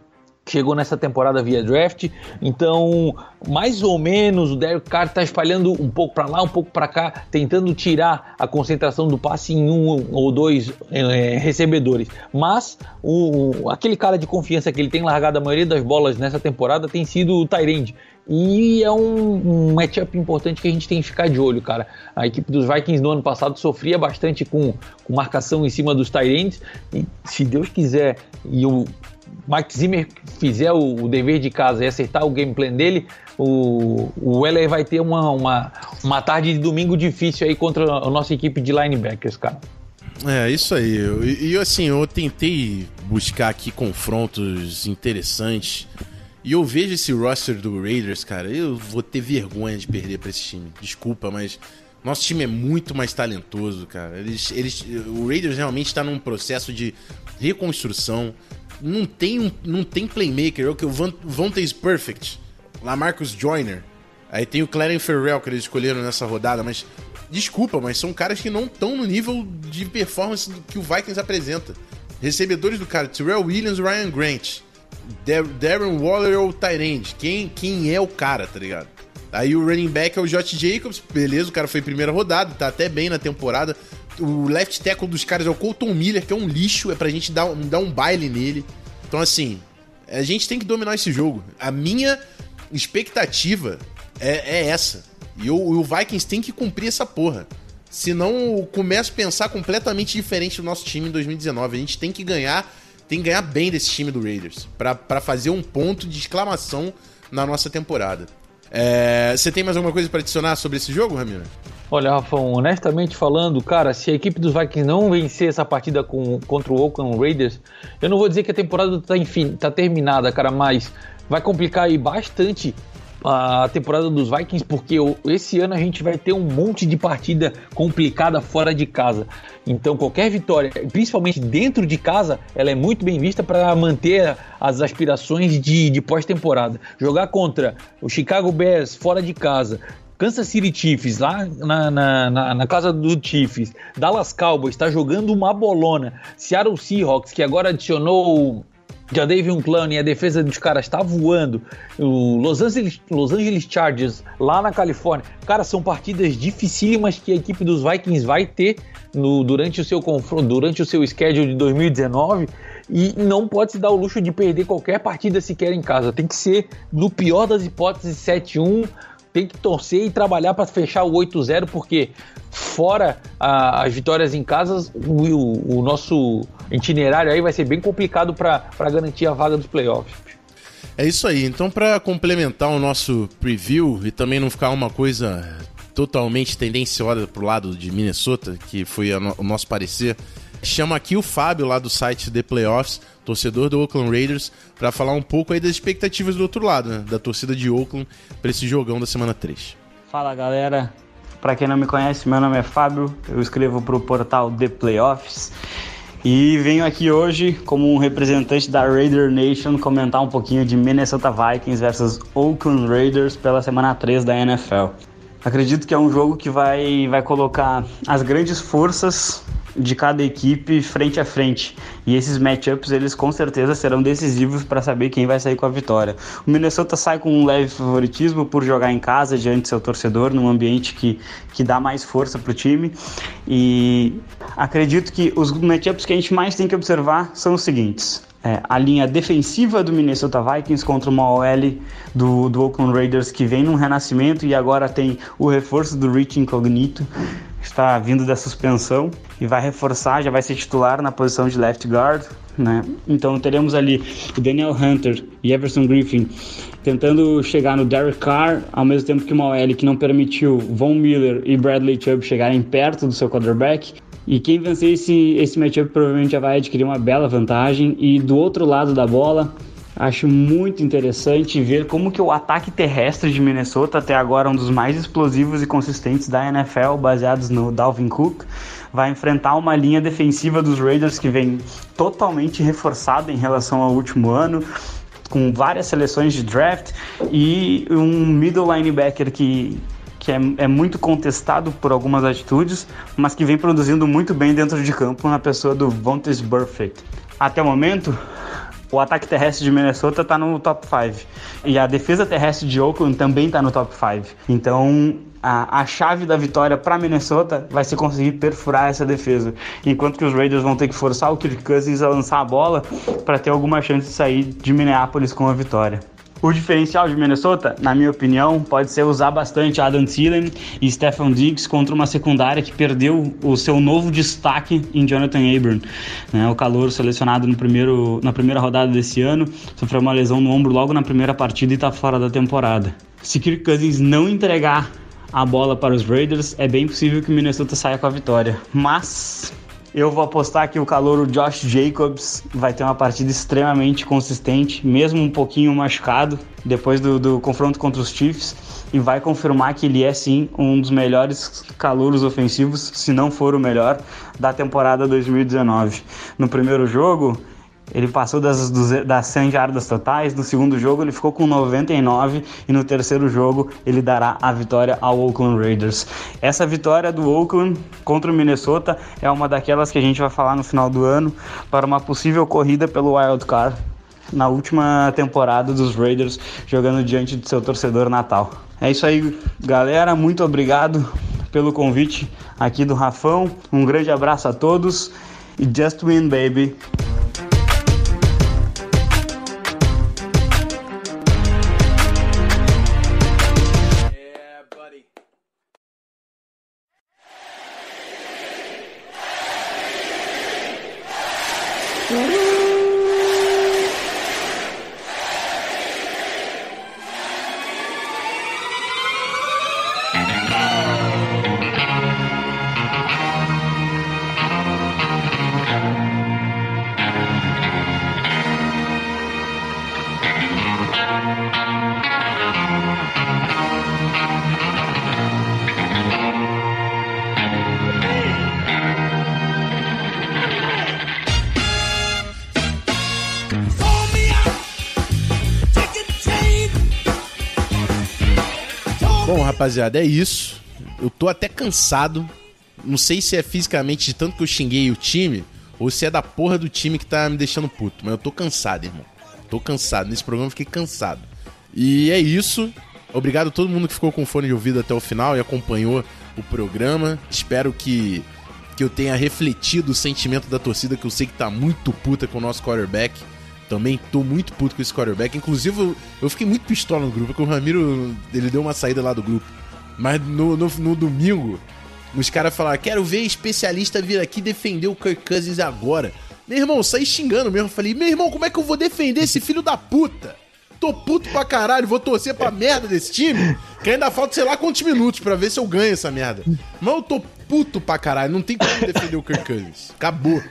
chegou nessa temporada via draft. Então, mais ou menos, o Derek Carr está espalhando um pouco para lá, um pouco para cá, tentando tirar a concentração do passe em um ou dois é, recebedores. Mas o, aquele cara de confiança que ele tem largado a maioria das bolas nessa temporada tem sido o Tyrande. E é um, um matchup importante que a gente tem que ficar de olho, cara. A equipe dos Vikings no ano passado sofria bastante com, com marcação em cima dos Tyrants. E se Deus quiser e o Mike Zimmer fizer o, o dever de casa e acertar o game plan dele, o, o LA vai ter uma, uma, uma tarde de domingo difícil aí contra a nossa equipe de linebackers, cara. É, isso aí. E assim, eu tentei buscar aqui confrontos interessantes. E eu vejo esse roster do Raiders, cara, eu vou ter vergonha de perder para esse time. Desculpa, mas nosso time é muito mais talentoso, cara. Eles, eles, o Raiders realmente está num processo de reconstrução. Não tem, um, não tem playmaker. É o que o Vontaze Perfect, Lamarcus Joyner. Aí tem o Clarence Ferrell que eles escolheram nessa rodada, mas desculpa, mas são caras que não estão no nível de performance que o Vikings apresenta. Recebedores do cara, Terrell Williams, Ryan Grant. Darren Waller ou Tyrande. Quem, quem é o cara, tá ligado? Aí o running back é o Josh Jacobs, beleza, o cara foi primeira rodada, tá até bem na temporada. O left tackle dos caras é o Colton Miller, que é um lixo, é pra gente dar, dar um baile nele. Então, assim, a gente tem que dominar esse jogo. A minha expectativa é, é essa. E o, o Vikings tem que cumprir essa porra. Senão eu começo a pensar completamente diferente do nosso time em 2019. A gente tem que ganhar tem que ganhar bem desse time do Raiders para fazer um ponto de exclamação na nossa temporada. É, você tem mais alguma coisa para adicionar sobre esse jogo, Ramiro? Olha, Rafa, honestamente falando, cara, se a equipe dos Vikings não vencer essa partida com, contra o Oakland Raiders, eu não vou dizer que a temporada tá, enfim, tá terminada, cara, mas vai complicar aí bastante a temporada dos Vikings, porque esse ano a gente vai ter um monte de partida complicada fora de casa. Então, qualquer vitória, principalmente dentro de casa, ela é muito bem vista para manter as aspirações de, de pós-temporada. Jogar contra o Chicago Bears fora de casa, Kansas City Chiefs, lá na, na, na, na, casa do Chiefs, Dallas Cowboys está jogando uma bolona, Seattle Seahawks, que agora adicionou já David Clown e a defesa dos caras está voando. O Los Angeles, Los Angeles Chargers lá na Califórnia. Cara, são partidas dificílimas que a equipe dos Vikings vai ter no, durante o seu confronto, durante o seu schedule de 2019 e não pode se dar o luxo de perder qualquer partida sequer em casa. Tem que ser, no pior das hipóteses, 7-1 tem que torcer e trabalhar para fechar o 8-0, porque fora a, as vitórias em casa, o, o, nosso itinerário aí vai ser bem complicado para garantir a vaga dos playoffs. É isso aí. Então, para complementar o nosso preview e também não ficar uma coisa totalmente tendenciosa pro lado de Minnesota, que foi no, o nosso parecer, chama aqui o Fábio lá do site The Playoffs torcedor do Oakland Raiders, para falar um pouco aí das expectativas do outro lado, né? da torcida de Oakland para esse jogão da semana 3. Fala galera, para quem não me conhece, meu nome é Fábio, eu escrevo para o portal The Playoffs e venho aqui hoje como um representante da Raider Nation comentar um pouquinho de Minnesota Vikings versus Oakland Raiders pela semana 3 da NFL. Acredito que é um jogo que vai, vai colocar as grandes forças de cada equipe frente a frente. E esses matchups eles com certeza serão decisivos para saber quem vai sair com a vitória. O Minnesota sai com um leve favoritismo por jogar em casa diante do seu torcedor, num ambiente que, que dá mais força para o time. E acredito que os matchups que a gente mais tem que observar são os seguintes. É, a linha defensiva do Minnesota Vikings contra uma OL do, do Oakland Raiders que vem num renascimento e agora tem o reforço do Rich Incognito está vindo da suspensão e vai reforçar, já vai ser titular na posição de left guard, né? Então teremos ali o Daniel Hunter e Everson Griffin tentando chegar no Derek Carr, ao mesmo tempo que uma OL que não permitiu Von Miller e Bradley Chubb chegarem perto do seu quarterback. E quem vencer esse, esse matchup provavelmente já vai adquirir uma bela vantagem. E do outro lado da bola, Acho muito interessante ver como que o ataque terrestre de Minnesota, até agora um dos mais explosivos e consistentes da NFL, baseados no Dalvin Cook, vai enfrentar uma linha defensiva dos Raiders que vem totalmente reforçada em relação ao último ano, com várias seleções de draft e um middle linebacker que que é, é, muito contestado por algumas atitudes, mas que vem produzindo muito bem dentro de campo na pessoa do Vontaze Burfict. Até o momento, o ataque terrestre de Minnesota está no top 5. E a defesa terrestre de Oakland também está no top 5. Então, a, a, chave da vitória para Minnesota vai ser conseguir perfurar essa defesa. Enquanto que os Raiders vão ter que forçar o Kirk Cousins a lançar a bola para ter alguma chance de sair de Minneapolis com a vitória. O diferencial de Minnesota, na minha opinião, pode ser usar bastante Adam Thielen e Stephen Diggs contra uma secundária que perdeu o seu novo destaque em Jonathan Abram. Né? O calor selecionado no primeiro, na primeira rodada desse ano sofreu uma lesão no ombro logo na primeira partida e está fora da temporada. Se Kirk Cousins não entregar a bola para os Raiders, é bem possível que Minnesota saia com a vitória. Mas eu vou apostar que o calor Josh Jacobs vai ter uma partida extremamente consistente, mesmo um pouquinho machucado depois do, do confronto contra os Chiefs, e vai confirmar que ele é sim um dos melhores calouros ofensivos, se não for o melhor, da temporada 2019. No primeiro jogo, ele passou das, das 100 jardas totais. No segundo jogo, ele ficou com 99. E no terceiro jogo, ele dará a vitória ao Oakland Raiders. Essa vitória do Oakland contra o Minnesota é uma daquelas que a gente vai falar no final do ano para uma possível corrida pelo Wild Card na última temporada dos Raiders, jogando diante do seu torcedor natal. É isso aí, galera. Muito obrigado pelo convite aqui do Rafão. Um grande abraço a todos e just win, baby! Rapaziada, é isso. Eu tô até cansado. Não sei se é fisicamente de tanto que eu xinguei o time ou se é da porra do time que tá me deixando puto. Mas eu tô cansado, irmão. Tô cansado. Nesse programa eu fiquei cansado. E é isso. Obrigado a todo mundo que ficou com fone de ouvido até o final e acompanhou o programa. Espero que, que eu tenha refletido o sentimento da torcida, que eu sei que tá muito puta com o nosso quarterback. Também tô muito puto com esse quarterback. Inclusive, eu, fiquei muito pistola no grupo, porque o Ramiro ele deu uma saída lá do grupo. Mas no, no, no domingo, os caras falaram: quero ver especialista vir aqui defender o Kirk Cousins agora. Meu irmão, saí xingando mesmo. Falei, meu irmão, como é que eu vou defender esse filho da puta? Tô puto pra caralho, vou torcer pra merda desse time. Que ainda falta sei lá quantos minutos pra ver se eu ganho essa merda. Mas eu tô puto pra caralho, não tem como defender o Kirk Cousins. Acabou.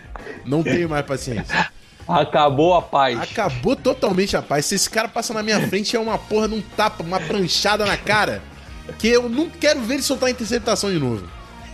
Não tenho mais paciência. Acabou a paz. Acabou totalmente a paz. Se esse cara passa na minha frente, é uma porra de um tapa, uma pranchada na cara. Que eu não quero ver ele soltar a interceptação de novo.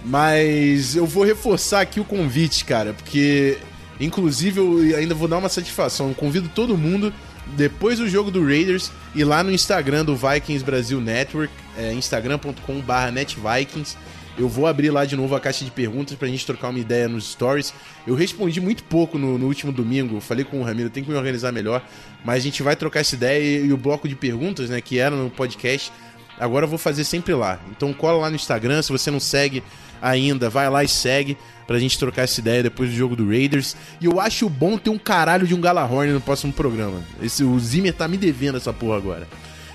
Mas eu vou reforçar aqui o convite, cara, porque inclusive eu ainda vou dar uma satisfação. Eu convido todo mundo, depois do jogo do Raiders, ir lá no Instagram do Vikings Brasil Network, é, instagram.com/netvikings eu vou abrir lá de novo a caixa de perguntas pra gente trocar uma ideia nos stories. Eu respondi muito pouco no, no último domingo, falei com o Ramiro, tem que me organizar melhor. Mas a gente vai trocar essa ideia e, e o bloco de perguntas, né, que era no podcast, agora eu vou fazer sempre lá. Então cola lá no Instagram, se você não segue ainda, vai lá e segue pra gente trocar essa ideia depois do jogo do Raiders. E eu acho bom ter um caralho de um Galahorn no próximo programa. Esse, o Zimmer tá me devendo essa porra agora.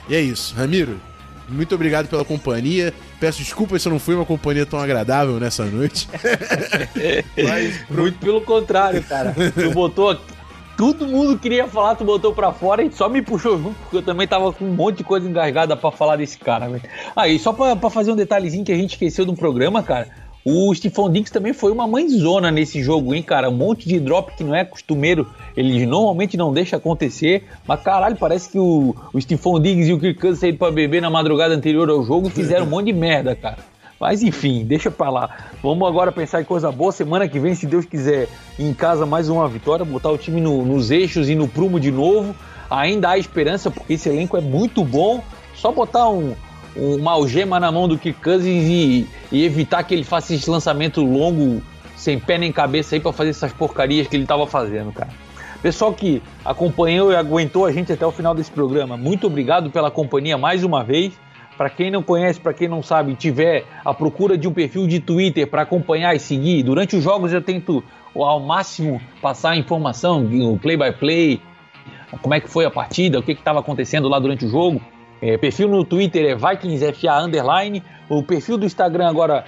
E é isso. Ramiro, muito obrigado pela companhia. Peço desculpas se eu não fui uma companhia tão agradável nessa noite. Mas, Muito pelo contrário, cara. Tu botou todo mundo queria falar, tu botou pra fora e só me puxou junto, porque eu também tava com um monte de coisa engasgada para falar desse cara, velho. Ah, e só pra, pra, fazer um detalhezinho que a gente esqueceu do programa, cara. O Stephon Diggs também foi uma mãezona nesse jogo, hein, cara? Um monte de drop que não é costumeiro. Ele normalmente não deixa acontecer. Mas caralho, parece que o, o Stephon Diggs e o Kirk Cousins saíram pra beber na madrugada anterior ao jogo e fizeram um monte de merda, cara. Mas enfim, deixa pra lá. Vamos agora pensar em coisa boa. Semana que vem, se Deus quiser, em casa mais uma vitória, botar o time no, nos eixos e no prumo de novo. Ainda há esperança, porque esse elenco é muito bom. Só botar um, uma algema na mão do Kirk Cousins e, e, evitar que ele faça esse lançamento longo, sem pé nem cabeça aí para fazer essas porcarias que ele estava fazendo, cara. Pessoal que acompanhou e aguentou a gente até o final desse programa, muito obrigado pela companhia mais uma vez. Para quem não conhece, para quem não sabe, tiver a procura de um perfil de Twitter para acompanhar e seguir, durante os jogos eu tento ao máximo passar a informação, o play by play, como é que foi a partida, o que estava acontecendo lá durante o jogo. É, perfil no Twitter é VikingsFA Underline. O perfil do Instagram agora,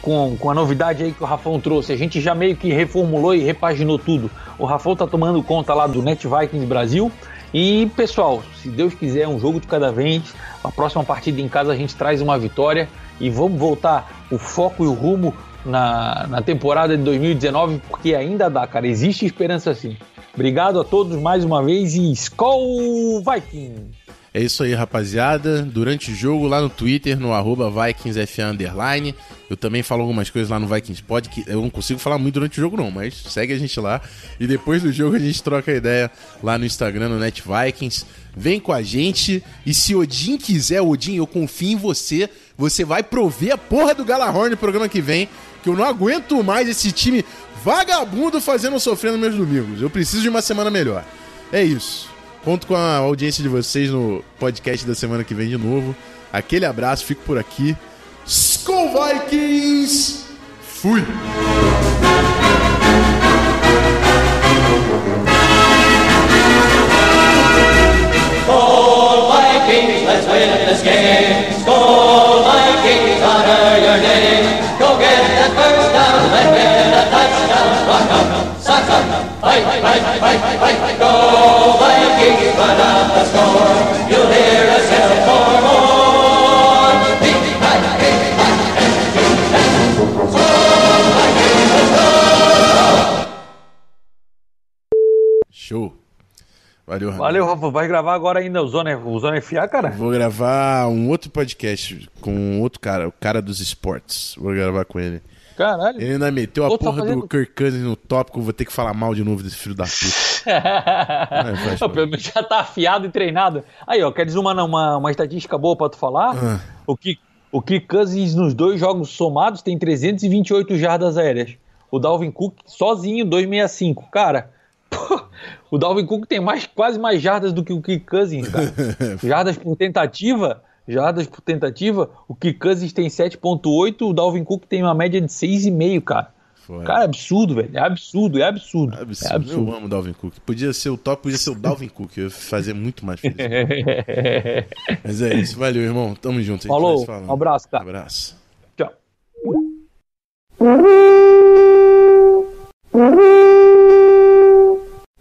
com, com a novidade aí que o Rafão trouxe, a gente já meio que reformulou e repaginou tudo. O Rafão tá tomando conta lá do Net Vikings Brasil. E pessoal, se Deus quiser, um jogo de cada vez. A próxima partida em casa a gente traz uma vitória e vamos voltar o foco e o rumo na, na temporada de 2019, porque ainda dá, cara. Existe esperança sim. Obrigado a todos mais uma vez e Skol Viking! É isso aí, rapaziada. Durante o jogo, lá no Twitter, no arroba VikingsFA Underline. Eu também falo algumas coisas lá no Vikings Pod, que eu não consigo falar muito durante o jogo, não, mas segue a gente lá. E depois do jogo a gente troca ideia lá no Instagram, no Net Vikings. Vem com a gente. E se Odin quiser, Odin, eu confio em você. Você vai prover a porra do Galahorn no programa que vem. Que eu não aguento mais esse time vagabundo fazendo sofrer nos meus domingos. Eu preciso de uma semana melhor. É isso. Conto com a audiência de vocês no podcast da semana que vem de novo. Aquele abraço, fico por aqui. Skull Vikings! Fui! Skol Vikings, let's win this game. Skol Vikings, honor your name. Go get that first down, let get a touchdown. Valeu, Rafa. Vai gravar agora ainda o Zona, o Zona FA, cara? Vou gravar um outro podcast com outro cara, o cara dos esportes. Vou gravar com ele. Caralho. Ele ainda meteu a tá porra do fazendo- Kirk Cousins no tópico, vou ter que falar mal de novo desse filho da puta. Não, Pelo menos já tá afiado e treinado. Aí, ó, queres uma, uma, uma estatística boa pra tu falar? Ah. O que o Kirk Cousins nos dois jogos somados tem 328 jardas aéreas. O Dalvin Cook sozinho 265. Cara, pô, o Dalvin Cook tem mais, quase mais jardas do que o Kirk Cousins, cara. jardas por tentativa, jardas por tentativa, o Kirk Cousins tem 7.8, o Dalvin Cook tem uma média de 6,5, cara. Foda. Cara, é absurdo, velho. É absurdo, é absurdo. Absurdo. É absurdo. Eu amo o Dalvin Cook. Podia ser o top, podia ser o Dalvin Cook. Eu ia fazer muito mais feliz. Mas é isso. Valeu, irmão. Tamo junto. Falou, falando. um abraço, cara. Abraço. Tchau.